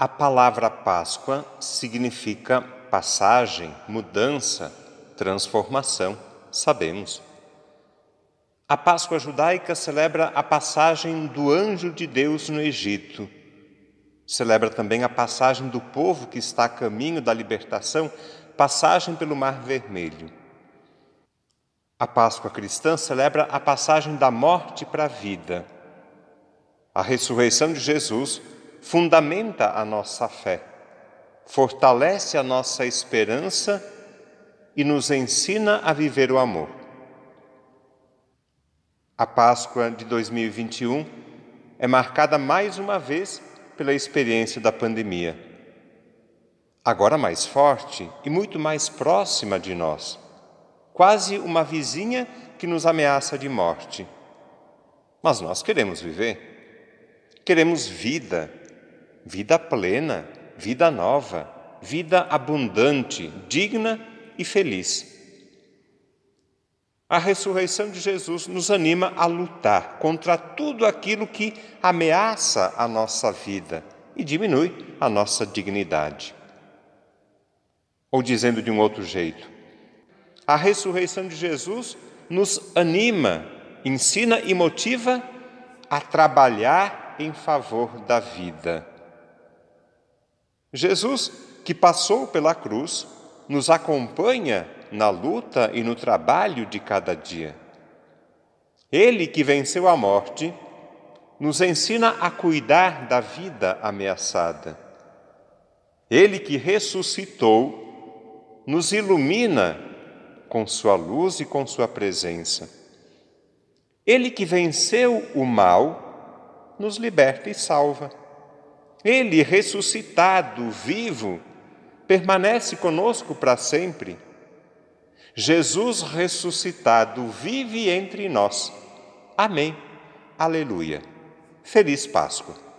A palavra Páscoa significa passagem, mudança, transformação, sabemos. A Páscoa judaica celebra a passagem do anjo de Deus no Egito. Celebra também a passagem do povo que está a caminho da libertação, passagem pelo Mar Vermelho. A Páscoa cristã celebra a passagem da morte para a vida. A ressurreição de Jesus fundamenta a nossa fé, fortalece a nossa esperança e nos ensina a viver o amor. A Páscoa de 2021 é marcada mais uma vez pela experiência da pandemia. Agora mais forte e muito mais próxima de nós, quase uma vizinha que nos ameaça de morte. Mas nós queremos viver, queremos vida, vida plena, vida nova, vida abundante, digna e feliz. A ressurreição de Jesus nos anima a lutar contra tudo aquilo que ameaça a nossa vida e diminui a nossa dignidade. Ou dizendo de um outro jeito, a ressurreição de Jesus nos anima, ensina e motiva a trabalhar em favor da vida Jesus, que passou pela cruz, nos acompanha na luta e no trabalho de cada dia. Ele que venceu a morte, nos ensina a cuidar da vida ameaçada. Ele que ressuscitou, nos ilumina com sua luz e com sua presença. Ele que venceu o mal, nos liberta e salva. Ele, ressuscitado, vivo, permanece conosco para sempre. Jesus ressuscitado vive entre nós. Amém. Aleluia. Feliz Páscoa.